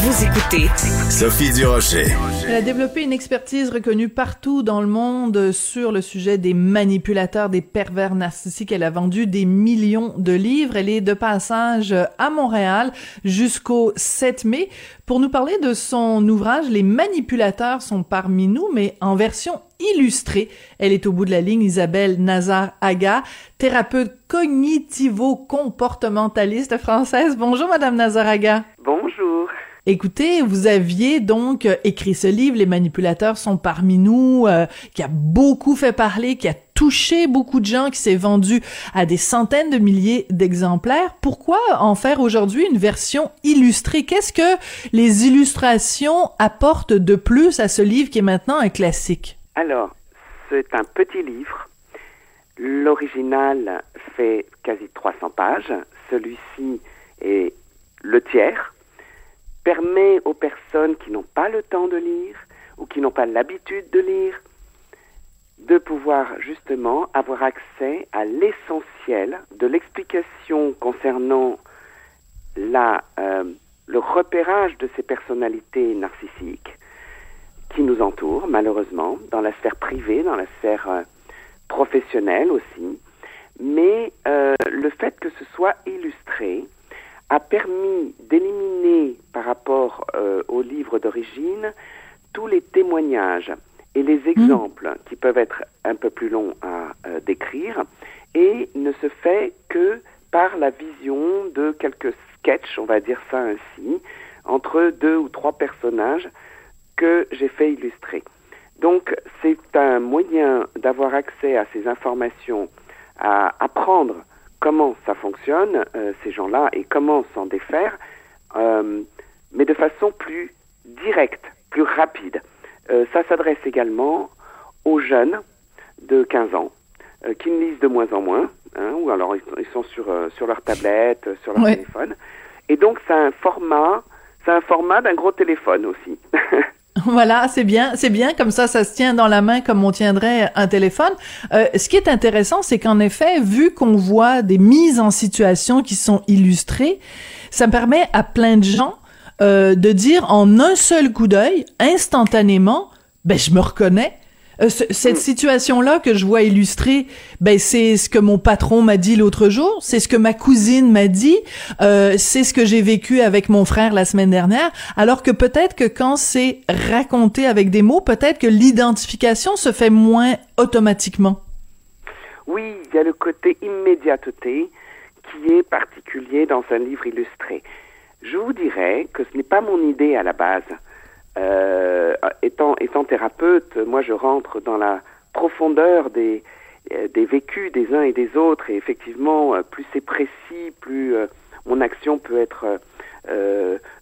Vous écoutez Sophie Durocher. Elle a développé une expertise reconnue partout dans le monde sur le sujet des manipulateurs, des pervers narcissiques. Elle a vendu des millions de livres. Elle est de passage à Montréal jusqu'au 7 mai pour nous parler de son ouvrage Les manipulateurs sont parmi nous, mais en version illustrée. Elle est au bout de la ligne, Isabelle Nazar-Aga, thérapeute cognitivo-comportementaliste française. Bonjour, Madame Nazar-Aga. Bonjour. Écoutez, vous aviez donc euh, écrit ce livre, Les manipulateurs sont parmi nous, euh, qui a beaucoup fait parler, qui a touché beaucoup de gens, qui s'est vendu à des centaines de milliers d'exemplaires. Pourquoi en faire aujourd'hui une version illustrée? Qu'est-ce que les illustrations apportent de plus à ce livre qui est maintenant un classique? Alors, c'est un petit livre. L'original fait quasi 300 pages. Celui-ci est le tiers permet aux personnes qui n'ont pas le temps de lire ou qui n'ont pas l'habitude de lire de pouvoir justement avoir accès à l'essentiel de l'explication concernant la, euh, le repérage de ces personnalités narcissiques qui nous entourent malheureusement dans la sphère privée, dans la sphère euh, professionnelle aussi, mais euh, le fait que ce soit illustré a permis d'éliminer par rapport euh, au livre d'origine tous les témoignages et les hmm. exemples qui peuvent être un peu plus longs à euh, décrire et ne se fait que par la vision de quelques sketchs, on va dire ça ainsi, entre deux ou trois personnages que j'ai fait illustrer. Donc c'est un moyen d'avoir accès à ces informations, à apprendre comment ça fonctionne, euh, ces gens-là, et comment s'en défaire, euh, mais de façon plus directe, plus rapide. Euh, ça s'adresse également aux jeunes de 15 ans, qui ne lisent de moins en moins, hein, ou alors ils, sont sur, sur leur tablette, sur leur téléphone. Et donc, c'est un format, c'est un format d'un gros téléphone aussi. Voilà, c'est bien, c'est bien comme ça, ça se tient dans la main comme on tiendrait un téléphone. Euh, ce qui est intéressant, c'est qu'en effet, vu qu'on voit des mises en situation qui sont illustrées, ça permet à plein de gens euh, de dire en un seul coup d'œil, instantanément, ben je me reconnais, euh, cette situation-là que je vois illustrée, ben c'est ce que mon patron m'a dit l'autre jour, c'est ce que ma cousine m'a dit, euh, c'est ce que j'ai vécu avec mon frère la semaine dernière. Alors que peut-être que quand c'est raconté avec des mots, peut-être que l'identification se fait moins automatiquement. Oui, il y a le côté immédiateté qui est particulier dans un livre illustré. Je vous dirais que ce n'est pas mon idée à la base. Euh, étant, étant thérapeute, moi je rentre dans la profondeur des, euh, des vécus des uns et des autres et effectivement, euh, plus c'est précis, plus mon action peut être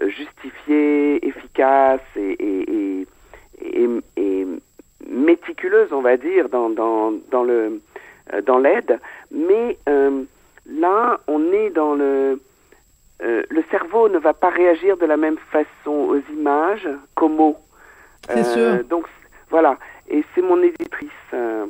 justifiée, efficace et, méticuleuse, on va dire, dans, dans, dans l'aide. Mais là, on est dans le euh, le cerveau ne va pas réagir de la même façon aux images qu'aux mots. C'est sûr. Euh, donc voilà, et c'est mon éditrice euh,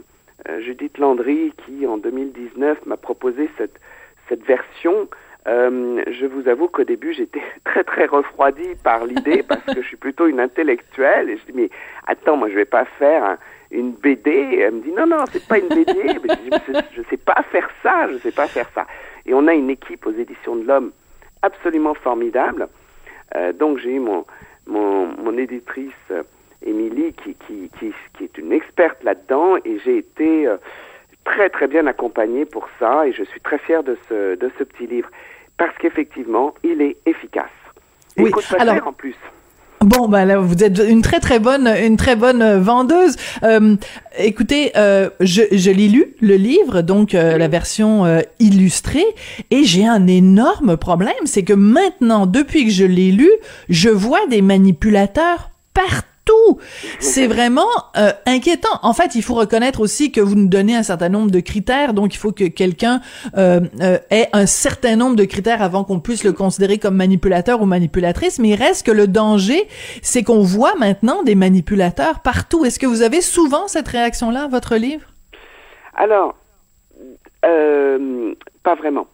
Judith Landry qui en 2019 m'a proposé cette cette version. je vous avoue qu'au début j'étais très très refroidie par l'idée parce que je suis plutôt une intellectuelle et je dis mais attends moi je vais pas faire une BD. Elle me dit non non c'est pas une BD. je, ne sais pas faire ça, je sais pas faire ça. Et on a une équipe aux éditions de l'Homme absolument formidable. Euh, donc j'ai eu mon, mon, mon éditrice euh, Émilie qui, qui, qui, qui, est une experte là-dedans et j'ai été euh, très très bien accompagnée pour ça et je suis très fière de ce, de ce petit livre parce qu'effectivement il est efficace. Et oui. Alors, en plus. Bon, ben là, vous êtes une très très bonne, une très bonne euh, vendeuse. Euh, écoutez, euh, je, je l'ai lu le livre, donc euh, la version illustrée, et j'ai un énorme problème, c'est que maintenant, depuis que je l'ai lu, je vois des manipulateurs partout c'est vraiment euh, inquiétant. En fait, il faut reconnaître aussi que vous nous donnez un certain nombre de critères, donc il faut que quelqu'un euh, euh, ait un certain nombre de critères avant qu'on puisse le considérer comme manipulateur ou manipulatrice. Mais il reste que le danger, c'est qu'on voit maintenant des manipulateurs partout. Est-ce que vous avez souvent cette réaction-là à votre livre? Alors, euh, vraiment.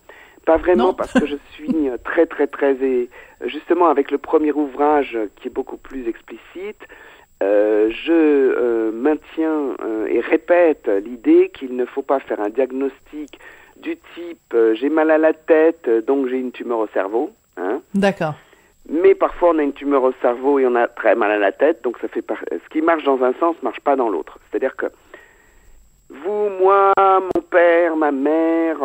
Pas vraiment parce que je suis très très très et justement avec le premier ouvrage qui est beaucoup plus explicite, euh, je euh, maintiens euh, et répète l'idée qu'il ne faut pas faire un diagnostic du type j'ai mal à la tête donc j'ai une tumeur au cerveau. Hein. D'accord. Mais parfois on a une tumeur au cerveau et on a très mal à la tête donc ça fait ce qui marche dans un sens marche pas dans l'autre. C'est-à-dire que vous, moi, mon père, ma mère,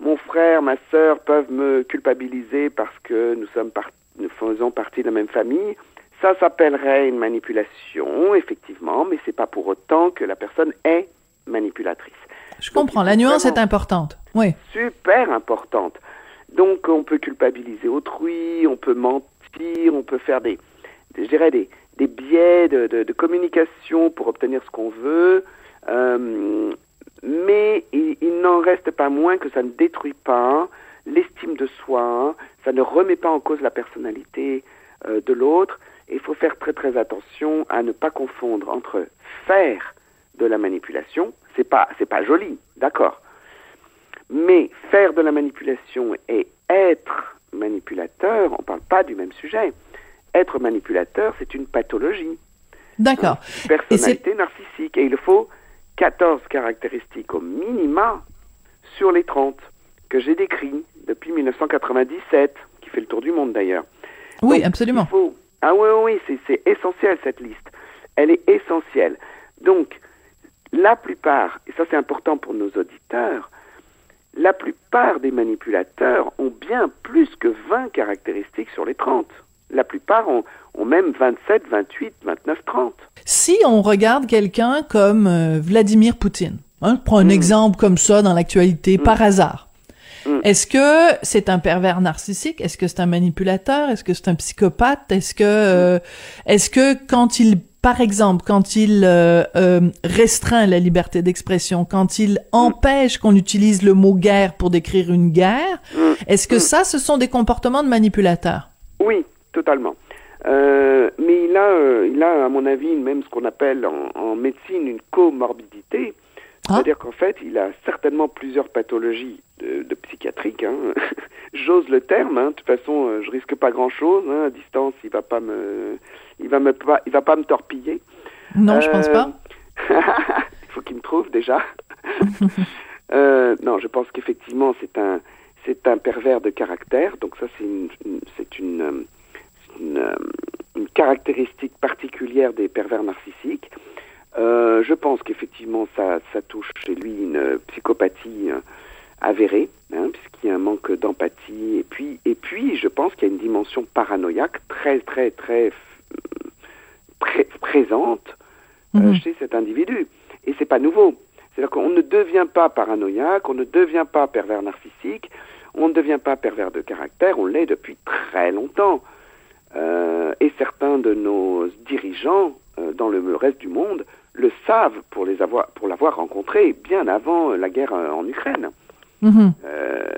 mon frère, ma sœur peuvent me culpabiliser parce que nous sommes nous faisons partie de la même famille. Ça s'appellerait une manipulation, effectivement, mais c'est pas pour autant que la personne est manipulatrice. Je comprends. La nuance est importante. Oui. Super importante. Donc, on peut culpabiliser autrui, on peut mentir, on peut faire des, je dirais des, des biais de, de, communication pour obtenir ce qu'on veut. Euh, mais il, il n'en reste pas moins que ça ne détruit pas l'estime de soi, ça ne remet pas en cause la personnalité euh, de l'autre, il faut faire très très attention à ne pas confondre entre faire de la manipulation, c'est pas c'est pas joli, d'accord. Mais faire de la manipulation et être manipulateur, on parle pas du même sujet. Être manipulateur, c'est une pathologie. D'accord. personnalité narcissique et il faut 14 caractéristiques au minima sur les 30 que j'ai décrits depuis 1997, qui fait le tour du monde d'ailleurs. Oui, absolument. Ah oui, oui, oui c'est essentiel cette liste. Elle est essentielle. Donc, la plupart, et ça c'est important pour nos auditeurs, la plupart des manipulateurs ont bien plus que 20 caractéristiques sur les 30. La plupart ont, même 27, 28, 29, 30. Si on regarde quelqu'un comme euh, Vladimir Poutine, hein, prends un mm. exemple comme ça dans l'actualité mm. par hasard, Mm. Est-ce que c'est un pervers narcissique? Est-ce que c'est un manipulateur? Est-ce que c'est un psychopathe? Est-ce que euh, est-ce que quand il par exemple, quand il euh, euh, restreint la liberté d'expression, quand il empêche qu'on utilise le mot guerre pour décrire une guerre, est-ce que ça, ce sont des comportements de manipulateurs Oui, totalement. mais il a, il a, à mon avis, même ce qu'on appelle en, en médecine une comorbidité. Ah. C'est-à-dire qu'en fait, il a certainement plusieurs pathologies de, de psychiatriques. Hein. J'ose le terme. Hein. De toute façon, euh, je risque pas grand-chose. Hein. À distance, il va pas me, il va me pas, il va pas me torpiller. Non, je pense pas. Euh, il faut qu'il me trouve déjà. euh, non, je pense qu'effectivement, c'est un, c'est un pervers de caractère. Donc ça, c'est une, c'est une, une, une caractéristique particulière des pervers narcissiques. Euh, je pense qu'effectivement, ça, ça touche chez lui une psychopathie euh, avérée, hein, puisqu'il y a un manque d'empathie. Et puis, et puis, je pense qu'il y a une dimension paranoïaque très, très, très présente euh, mhm. chez cet individu. Et c'est pas nouveau. C'est-à-dire qu'on ne devient pas paranoïaque, on ne devient pas pervers narcissique, on ne devient pas pervers de caractère, on l'est depuis très longtemps. Et certains de nos dirigeants dans le reste du monde le savent pour les avoir, pour l'avoir rencontré bien avant la guerre euh, en Ukraine. Mhm. Euh,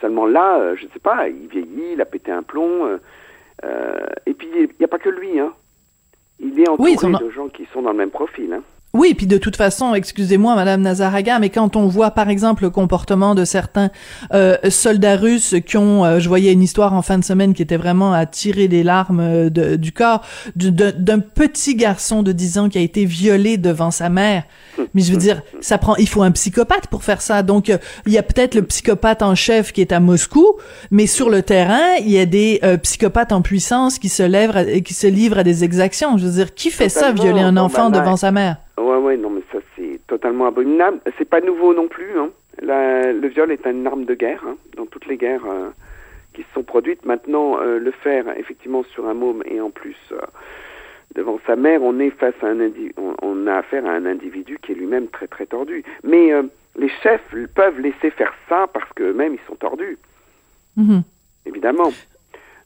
seulement là, euh, je ne sais pas, il vieillit, il a pété un plomb. et puis il n'y a pas que lui, hein. Il est entouré de gens qui sont dans le même profil. Hein. Oui, puis de toute façon, excusez-moi, Madame Nazaraga, mais quand on voit par exemple le comportement de certains euh, soldats russes qui ont, euh, je voyais une histoire en fin de semaine qui était vraiment à tirer des larmes euh, du corps d'un petit garçon de 10 ans qui a été violé devant sa mère. Mais je veux dire, ça prend, il faut un psychopathe pour faire ça. Donc il y a peut-être le psychopathe en chef qui est à Moscou, mais sur le terrain, il y a des psychopathes en puissance qui se lèvent, qui se livrent à des exactions. Je veux dire, qui fait ça, violer un enfant bah, devant sa mère? Ouais, ouais, non, mais ça c'est totalement abominable. C'est pas nouveau non plus. Hein. le viol est une arme de guerre hein, dans toutes les guerres euh, qui se sont produites. Maintenant, euh, le faire effectivement sur un môme et en plus euh, devant sa mère, on est face à un on, a affaire à un individu qui est lui-même très très tordu. Mais les chefs peuvent laisser faire ça parce qu'eux-mêmes ils sont tordus. Mm-hmm. Évidemment.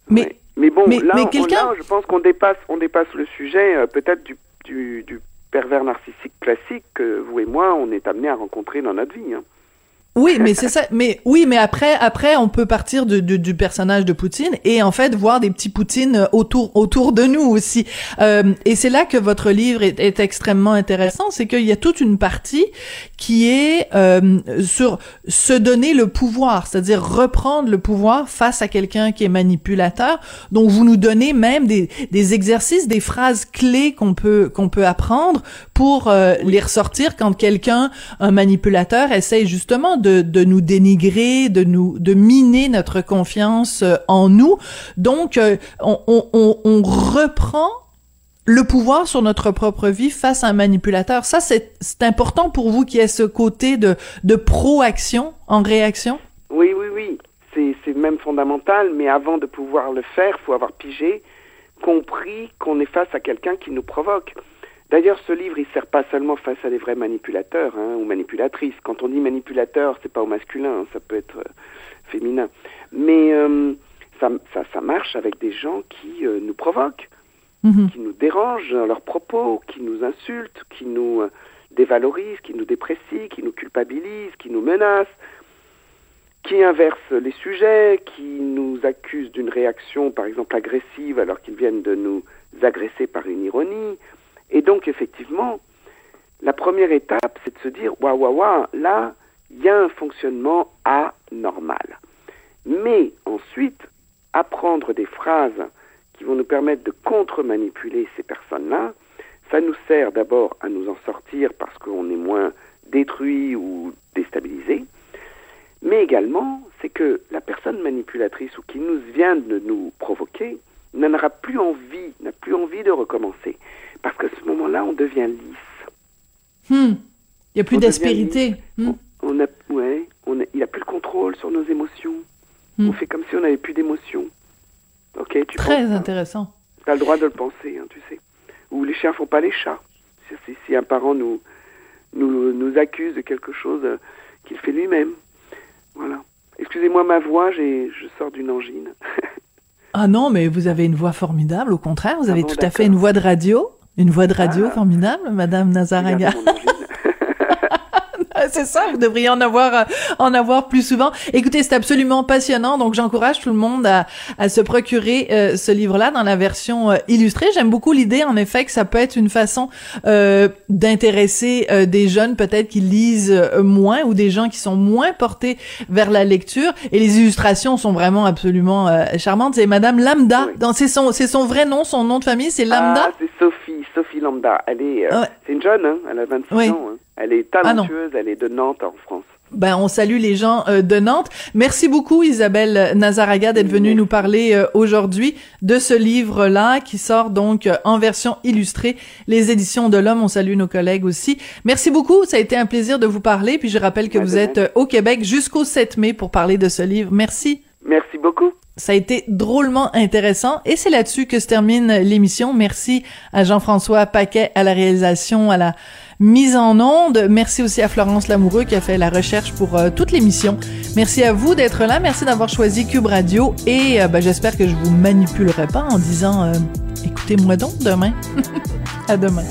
Mais, mais, bon, là, je pense qu'on dépasse, on dépasse le sujet peut-être du, du, du pervers narcissique classique que vous et moi, on est amené à rencontrer dans notre vie. Hein. Oui, mais c'est ça. Mais oui, mais après, après, on peut partir de, de, du personnage de Poutine et en fait voir des petits Poutines autour autour de nous aussi. Euh, et c'est là que votre livre est, est extrêmement intéressant, c'est qu'il y a toute une partie qui est euh, sur se donner le pouvoir, c'est-à-dire reprendre le pouvoir face à quelqu'un qui est manipulateur. Donc vous nous donnez même des, des exercices, des phrases clés qu'on peut qu'on peut apprendre pour euh, les ressortir quand quelqu'un, un manipulateur, essaye justement de, nous dénigrer, de nous, de miner notre confiance euh, en nous. Donc, euh, on, reprend le pouvoir sur notre propre vie face à un manipulateur. Ça, c'est important pour vous qu'il y ce côté de, de proaction en réaction? Oui, oui, oui. C'est même fondamental, mais avant de pouvoir le faire, il faut avoir pigé, compris qu'on est face à quelqu'un qui nous provoque. D'ailleurs, ce livre, il sert pas seulement face à des vrais manipulateurs hein, ou manipulatrices. Quand on dit manipulateur, c'est pas au masculin, hein, ça peut être euh, féminin. Mais euh, ça, ça, ça, marche avec des gens qui euh, nous provoquent, mmh. qui nous dérangent dans leurs propos, qui nous insultent, qui nous dévalorisent, qui nous déprécient, qui nous culpabilisent, qui nous menacent, qui inversent les sujets, qui nous accusent d'une réaction, par exemple, agressive alors qu'ils viennent de nous agresser par une ironie. Et donc, effectivement, la première étape, c'est de se dire, waouh, waouh, waouh, là, il y a un fonctionnement anormal. Mais ensuite, apprendre des phrases qui vont nous permettre de contre-manipuler ces personnes-là, ça nous sert d'abord à nous en sortir parce qu'on est moins détruit ou déstabilisé, mais également, c'est que la personne manipulatrice ou qui nous vient de nous provoquer n'en aura plus envie, n'a plus envie de recommencer. Parce qu'à ce moment-là, on devient lisse. Hmm. Il n'y a plus d'aspérité. Hmm. On, a, ouais, on a, il n'y a plus le contrôle sur nos émotions. Hmm. On fait comme si on n'avait plus d'émotions. Ok, tu Très penses, intéressant. Tu as le droit de le penser, hein, tu sais. Ou les chiens font pas les chats. Si, si un parent nous, nous, nous accuse de quelque chose euh, qu'il fait lui-même. Voilà. Excusez-moi ma voix, je sors d'une angine. ah non, mais vous avez une voix formidable, au contraire, vous avez ah bon, tout à fait une voix de radio. Une voix de radio ah. formidable, Madame Nazaraga. c'est ça, vous devriez en avoir euh, en avoir plus souvent. Écoutez, c'est absolument passionnant, donc j'encourage tout le monde à, à se procurer euh, ce livre-là dans la version euh, illustrée. J'aime beaucoup l'idée, en effet, que ça peut être une façon euh, d'intéresser euh, des jeunes peut-être qui lisent moins ou des gens qui sont moins portés vers la lecture. Et les illustrations sont vraiment absolument charmantes. C'est Madame Lambda. Oui. C'est son c'est son vrai nom, son nom de famille, c'est Lambda. Ah, c'est Sophie, Sophie Lambda. Elle est, ouais. c'est une jeune, hein, elle a 26 oui. ans. Hein. Elle est talentueuse, ah elle est de Nantes en France. Ben, on salue les gens euh, de Nantes. Merci beaucoup, Isabelle Nazaraga, d'être venue nous parler euh, aujourd'hui de ce livre-là qui sort donc euh, en version illustrée, les éditions de l'Homme. On salue nos collègues aussi. Merci beaucoup. Ça a été un plaisir de vous parler. Puis je rappelle que vous êtes au Québec jusqu'au 7 mai pour parler de ce livre. Merci. Merci beaucoup. Ça a été drôlement intéressant et c'est là-dessus que se termine l'émission. Merci à Jean-François Paquet à la réalisation, à la mise en onde. Merci aussi à Florence Lamoureux qui a fait la recherche pour euh, toute l'émission. Merci à vous d'être là. Merci d'avoir choisi Cube Radio et euh, ben, j'espère que je vous manipulerai pas en disant euh, écoutez-moi donc demain. à demain.